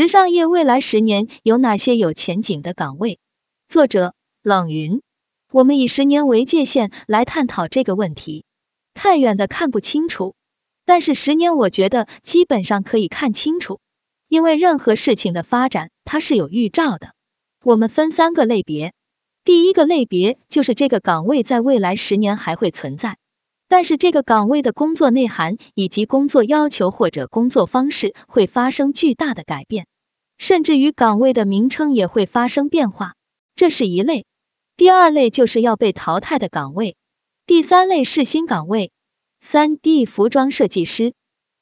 时尚业未来十年有哪些有前景的岗位？作者冷云。我们以十年为界限来探讨这个问题，太远的看不清楚，但是十年我觉得基本上可以看清楚，因为任何事情的发展它是有预兆的。我们分三个类别，第一个类别就是这个岗位在未来十年还会存在。但是这个岗位的工作内涵以及工作要求或者工作方式会发生巨大的改变，甚至于岗位的名称也会发生变化，这是一类。第二类就是要被淘汰的岗位，第三类是新岗位。三 D 服装设计师，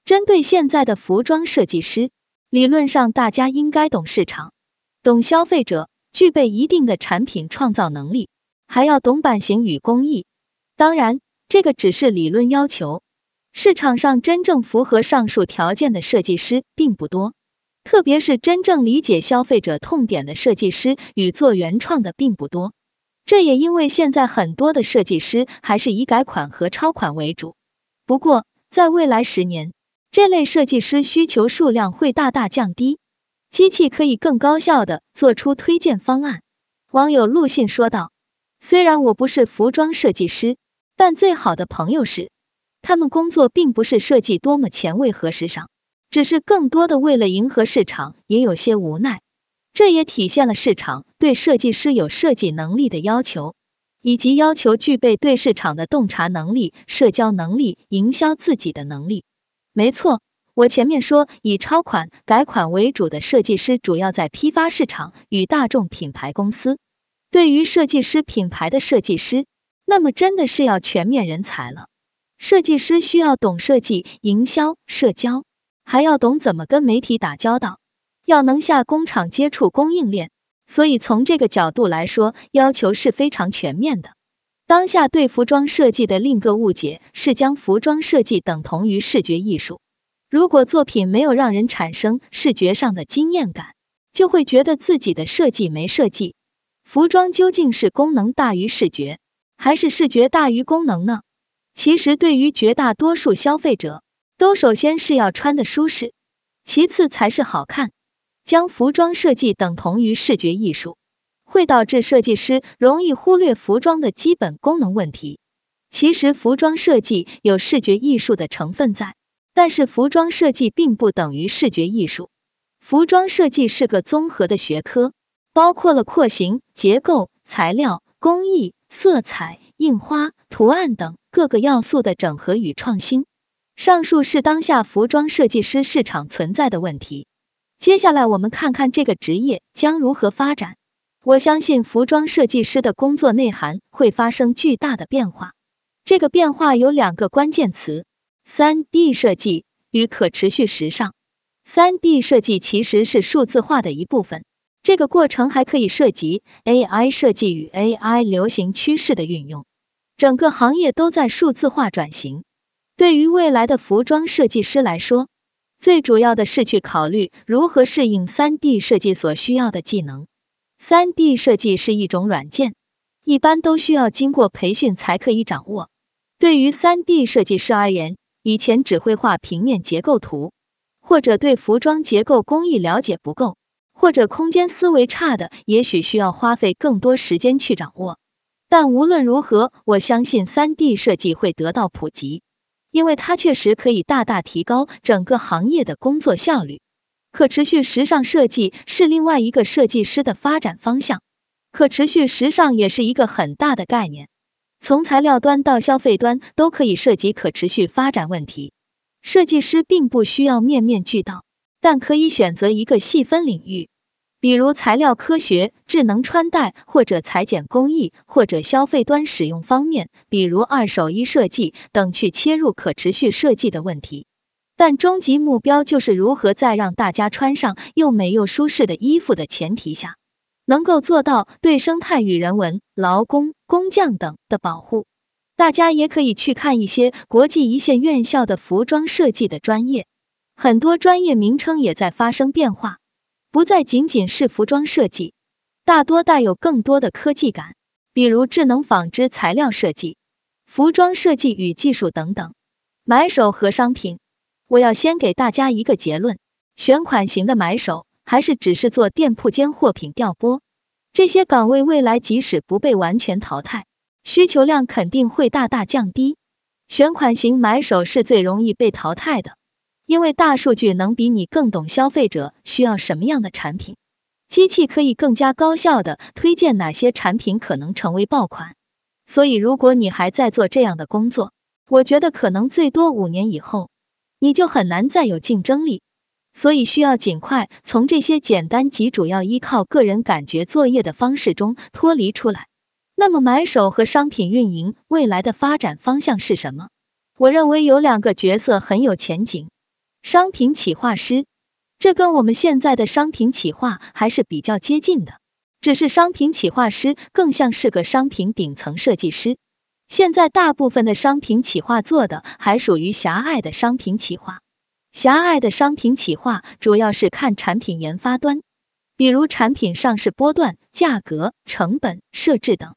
针对现在的服装设计师，理论上大家应该懂市场，懂消费者，具备一定的产品创造能力，还要懂版型与工艺。当然。这个只是理论要求，市场上真正符合上述条件的设计师并不多，特别是真正理解消费者痛点的设计师与做原创的并不多。这也因为现在很多的设计师还是以改款和抄款为主。不过，在未来十年，这类设计师需求数量会大大降低，机器可以更高效的做出推荐方案。网友陆信说道：“虽然我不是服装设计师。”但最好的朋友是，他们工作并不是设计多么前卫和时尚，只是更多的为了迎合市场，也有些无奈。这也体现了市场对设计师有设计能力的要求，以及要求具备对市场的洞察能力、社交能力、营销自己的能力。没错，我前面说以抄款、改款为主的设计师，主要在批发市场与大众品牌公司。对于设计师品牌的设计师。那么真的是要全面人才了。设计师需要懂设计、营销、社交，还要懂怎么跟媒体打交道，要能下工厂接触供应链。所以从这个角度来说，要求是非常全面的。当下对服装设计的另个误解是将服装设计等同于视觉艺术。如果作品没有让人产生视觉上的惊艳感，就会觉得自己的设计没设计。服装究竟是功能大于视觉？还是视觉大于功能呢？其实对于绝大多数消费者，都首先是要穿的舒适，其次才是好看。将服装设计等同于视觉艺术，会导致设计师容易忽略服装的基本功能问题。其实服装设计有视觉艺术的成分在，但是服装设计并不等于视觉艺术。服装设计是个综合的学科，包括了廓形、结构、材料、工艺。色彩、印花、图案等各个要素的整合与创新，上述是当下服装设计师市场存在的问题。接下来我们看看这个职业将如何发展。我相信服装设计师的工作内涵会发生巨大的变化。这个变化有两个关键词：三 D 设计与可持续时尚。三 D 设计其实是数字化的一部分。这个过程还可以涉及 AI 设计与 AI 流行趋势的运用，整个行业都在数字化转型。对于未来的服装设计师来说，最主要的是去考虑如何适应 3D 设计所需要的技能。3D 设计是一种软件，一般都需要经过培训才可以掌握。对于 3D 设计师而言，以前只会画平面结构图，或者对服装结构工艺了解不够。或者空间思维差的，也许需要花费更多时间去掌握。但无论如何，我相信三 D 设计会得到普及，因为它确实可以大大提高整个行业的工作效率。可持续时尚设计是另外一个设计师的发展方向。可持续时尚也是一个很大的概念，从材料端到消费端都可以涉及可持续发展问题。设计师并不需要面面俱到。但可以选择一个细分领域，比如材料科学、智能穿戴，或者裁剪工艺，或者消费端使用方面，比如二手衣设计等，去切入可持续设计的问题。但终极目标就是如何在让大家穿上又美又舒适的衣服的前提下，能够做到对生态与人文、劳工、工匠等的保护。大家也可以去看一些国际一线院校的服装设计的专业。很多专业名称也在发生变化，不再仅仅是服装设计，大多带有更多的科技感，比如智能纺织材料设计、服装设计与技术等等。买手和商品，我要先给大家一个结论：选款型的买手还是只是做店铺间货品调拨？这些岗位未来即使不被完全淘汰，需求量肯定会大大降低。选款型买手是最容易被淘汰的，因为大数据能比你更懂消费者需要什么样的产品，机器可以更加高效的推荐哪些产品可能成为爆款。所以，如果你还在做这样的工作，我觉得可能最多五年以后，你就很难再有竞争力。所以需要尽快从这些简单及主要依靠个人感觉作业的方式中脱离出来。那么买手和商品运营未来的发展方向是什么？我认为有两个角色很有前景。商品企划师，这跟我们现在的商品企划还是比较接近的，只是商品企划师更像是个商品顶层设计师。现在大部分的商品企划做的还属于狭隘的商品企划。狭隘的商品企划主要是看产品研发端，比如产品上市波段、价格、成本设置等。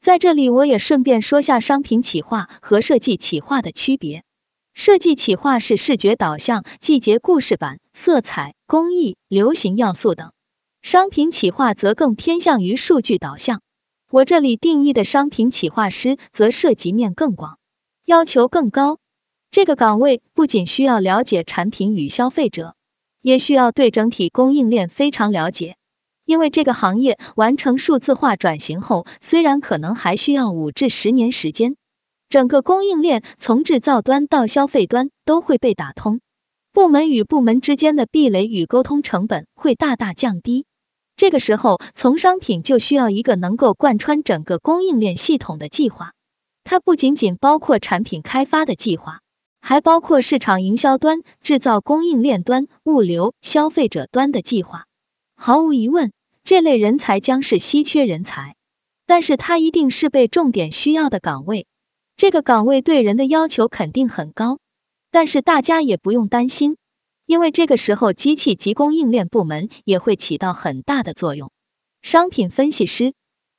在这里，我也顺便说下商品企划和设计企划的区别。设计企划是视觉导向、季节故事版、色彩、工艺、流行要素等；商品企划则更偏向于数据导向。我这里定义的商品企划师则涉及面更广，要求更高。这个岗位不仅需要了解产品与消费者，也需要对整体供应链非常了解。因为这个行业完成数字化转型后，虽然可能还需要五至十年时间，整个供应链从制造端到消费端都会被打通，部门与部门之间的壁垒与沟通成本会大大降低。这个时候，从商品就需要一个能够贯穿整个供应链系统的计划，它不仅仅包括产品开发的计划。还包括市场营销端、制造供应链端、物流、消费者端的计划。毫无疑问，这类人才将是稀缺人才，但是他一定是被重点需要的岗位。这个岗位对人的要求肯定很高，但是大家也不用担心，因为这个时候机器及供应链部门也会起到很大的作用。商品分析师，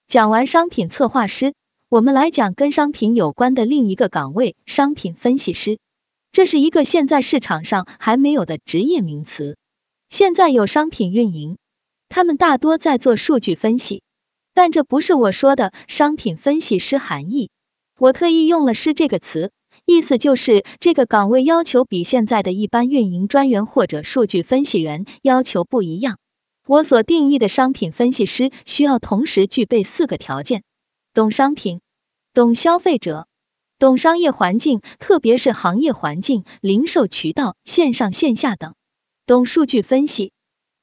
讲完商品策划师，我们来讲跟商品有关的另一个岗位——商品分析师。这是一个现在市场上还没有的职业名词。现在有商品运营，他们大多在做数据分析，但这不是我说的商品分析师含义。我特意用了“师”这个词，意思就是这个岗位要求比现在的一般运营专员或者数据分析员要求不一样。我所定义的商品分析师需要同时具备四个条件：懂商品，懂消费者。懂商业环境，特别是行业环境、零售渠道、线上线下等；懂数据分析。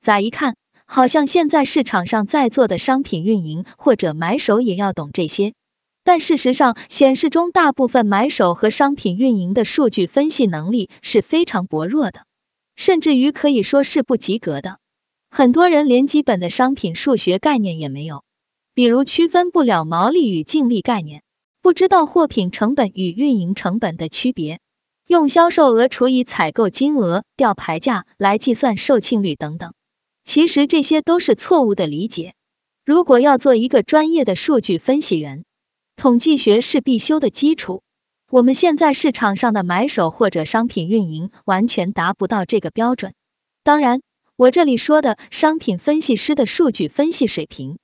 咋一看，好像现在市场上在做的商品运营或者买手也要懂这些，但事实上显示中，大部分买手和商品运营的数据分析能力是非常薄弱的，甚至于可以说是不及格的。很多人连基本的商品数学概念也没有，比如区分不了毛利与净利概念。不知道货品成本与运营成本的区别，用销售额除以采购金额吊牌价来计算售罄率等等，其实这些都是错误的理解。如果要做一个专业的数据分析员，统计学是必修的基础。我们现在市场上的买手或者商品运营完全达不到这个标准。当然，我这里说的商品分析师的数据分析水平，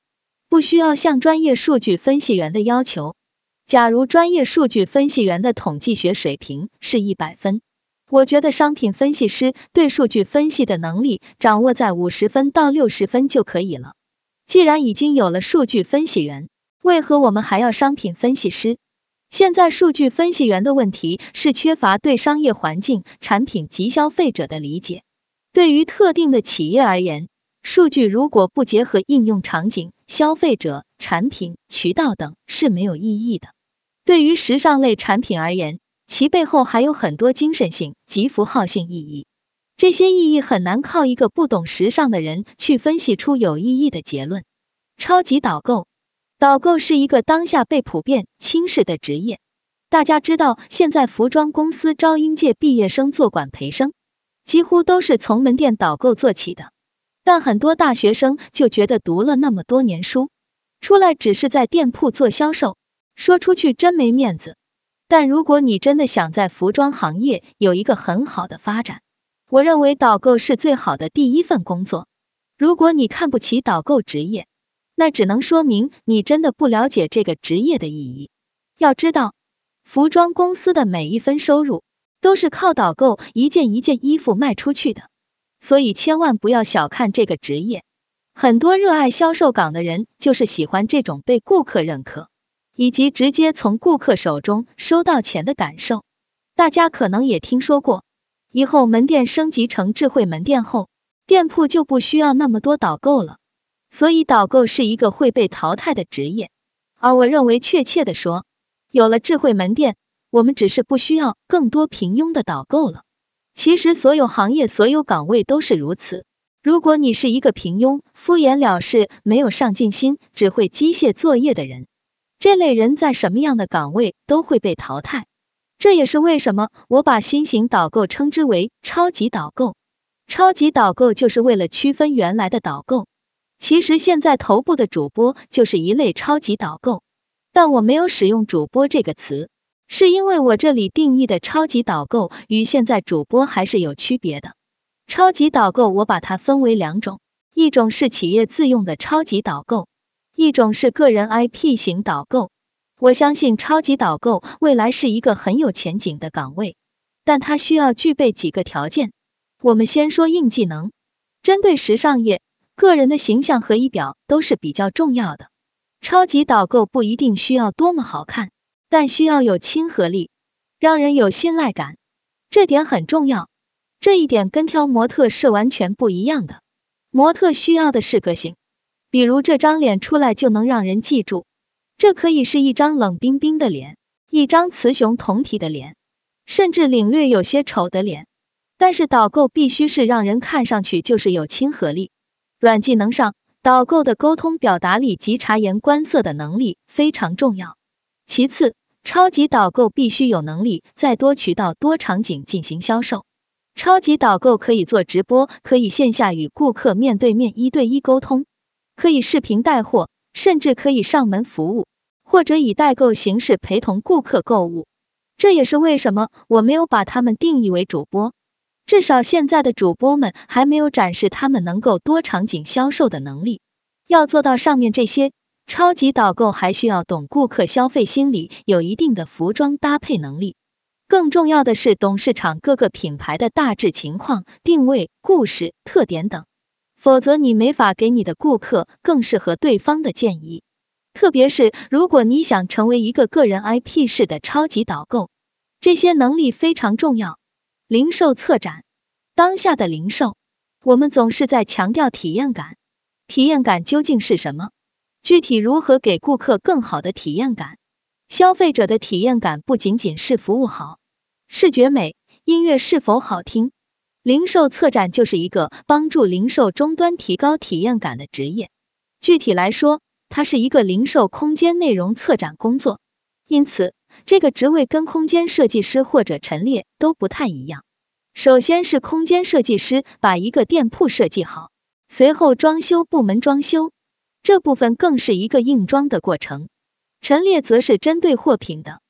不需要像专业数据分析员的要求。假如专业数据分析员的统计学水平是一百分，我觉得商品分析师对数据分析的能力掌握在五十分到六十分就可以了。既然已经有了数据分析员，为何我们还要商品分析师？现在数据分析员的问题是缺乏对商业环境、产品及消费者的理解。对于特定的企业而言，数据如果不结合应用场景、消费者、产品、渠道等，是没有意义的。对于时尚类产品而言，其背后还有很多精神性及符号性意义，这些意义很难靠一个不懂时尚的人去分析出有意义的结论。超级导购，导购是一个当下被普遍轻视的职业。大家知道，现在服装公司招应届毕业生做管培生，几乎都是从门店导购做起的。但很多大学生就觉得读了那么多年书，出来只是在店铺做销售。说出去真没面子，但如果你真的想在服装行业有一个很好的发展，我认为导购是最好的第一份工作。如果你看不起导购职业，那只能说明你真的不了解这个职业的意义。要知道，服装公司的每一分收入都是靠导购一件一件衣服卖出去的，所以千万不要小看这个职业。很多热爱销售岗的人就是喜欢这种被顾客认可，以及直接从顾客手中收到钱的感受。大家可能也听说过，以后门店升级成智慧门店后，店铺就不需要那么多导购了。所以导购是一个会被淘汰的职业。而我认为，确切的说，有了智慧门店，我们只是不需要更多平庸的导购了。其实，所有行业、所有岗位都是如此。如果你是一个平庸、敷衍了事、没有上进心、只会机械作业的人，这类人在什么样的岗位都会被淘汰。这也是为什么我把新型导购称之为超级导购。超级导购就是为了区分原来的导购。其实现在头部的主播就是一类超级导购，但我没有使用主播这个词，是因为我这里定义的超级导购与现在主播还是有区别的。超级导购，我把它分为两种，一种是企业自用的超级导购，一种是个人 IP 型导购。我相信超级导购未来是一个很有前景的岗位，但它需要具备几个条件。我们先说硬技能，针对时尚业，个人的形象和仪表都是比较重要的。超级导购不一定需要多么好看，但需要有亲和力，让人有信赖感，这点很重要。这一点跟挑模特是完全不一样的。模特需要的是个性，比如这张脸出来就能让人记住。这可以是一张冷冰冰的脸，一张雌雄同体的脸，甚至领略有些丑的脸。但是导购必须是让人看上去就是有亲和力。软技能上，导购的沟通表达力及察言观色的能力非常重要。其次，超级导购必须有能力在多渠道、多场景进行销售。超级导购可以做直播，可以线下与顾客面对面一对一沟通，可以视频带货，甚至可以上门服务，或者以代购形式陪同顾客购物。这也是为什么我没有把他们定义为主播，至少现在的主播们还没有展示他们能够多场景销售的能力。要做到上面这些，超级导购还需要懂顾客消费心理，有一定的服装搭配能力。更重要的是，懂市场各个品牌的大致情况、定位、故事、特点等，否则你没法给你的顾客更适合对方的建议。特别是如果你想成为一个个人 IP 式的超级导购，这些能力非常重要。零售策展，当下的零售，我们总是在强调体验感，体验感究竟是什么？具体如何给顾客更好的体验感？消费者的体验感不仅仅是服务好、视觉美、音乐是否好听，零售策展就是一个帮助零售终端提高体验感的职业。具体来说，它是一个零售空间内容策展工作，因此这个职位跟空间设计师或者陈列都不太一样。首先是空间设计师把一个店铺设计好，随后装修部门装修，这部分更是一个硬装的过程。陈列则是针对货品的，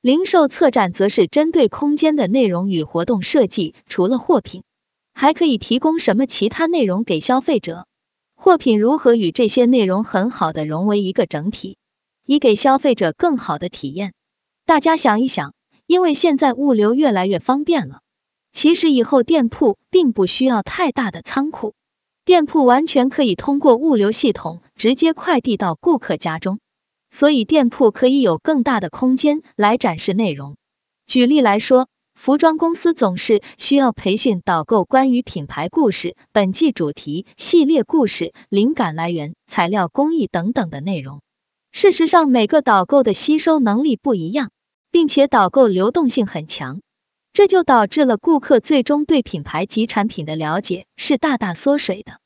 零售策展则是针对空间的内容与活动设计。除了货品，还可以提供什么其他内容给消费者？货品如何与这些内容很好的融为一个整体，以给消费者更好的体验？大家想一想，因为现在物流越来越方便了，其实以后店铺并不需要太大的仓库，店铺完全可以通过物流系统直接快递到顾客家中。所以店铺可以有更大的空间来展示内容。举例来说，服装公司总是需要培训导购关于品牌故事、本季主题、系列故事、灵感来源、材料工艺等等的内容。事实上，每个导购的吸收能力不一样，并且导购流动性很强，这就导致了顾客最终对品牌及产品的了解是大大缩水的。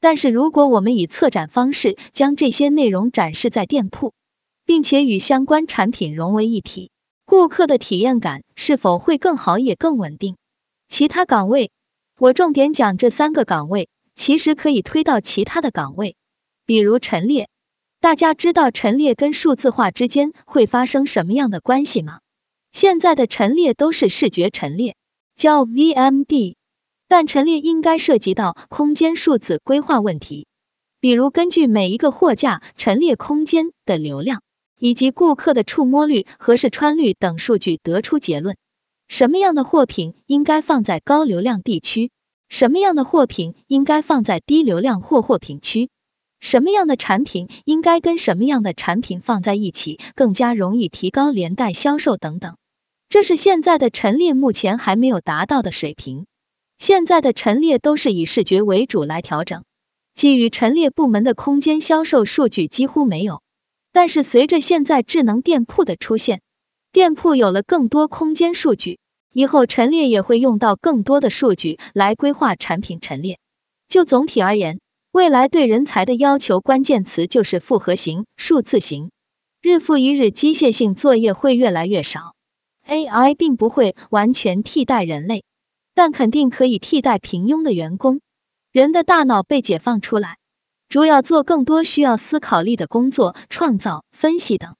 但是，如果我们以策展方式将这些内容展示在店铺，并且与相关产品融为一体，顾客的体验感是否会更好也更稳定？其他岗位，我重点讲这三个岗位，其实可以推到其他的岗位，比如陈列。大家知道陈列跟数字化之间会发生什么样的关系吗？现在的陈列都是视觉陈列，叫 VMD。但陈列应该涉及到空间数字规划问题，比如根据每一个货架陈列空间的流量，以及顾客的触摸率和试穿率等数据得出结论，什么样的货品应该放在高流量地区，什么样的货品应该放在低流量或货品区。什么样的产品应该跟什么样的产品放在一起，更加容易提高连带销售等等，这是现在的陈列目前还没有达到的水平。现在的陈列都是以视觉为主来调整，基于陈列部门的空间销售数据几乎没有。但是随着现在智能店铺的出现，店铺有了更多空间数据，以后陈列也会用到更多的数据来规划产品陈列。就总体而言。未来对人才的要求，关键词就是复合型、数字型。日复一日，机械性作业会越来越少。AI 并不会完全替代人类，但肯定可以替代平庸的员工。人的大脑被解放出来，主要做更多需要思考力的工作，创造、分析等。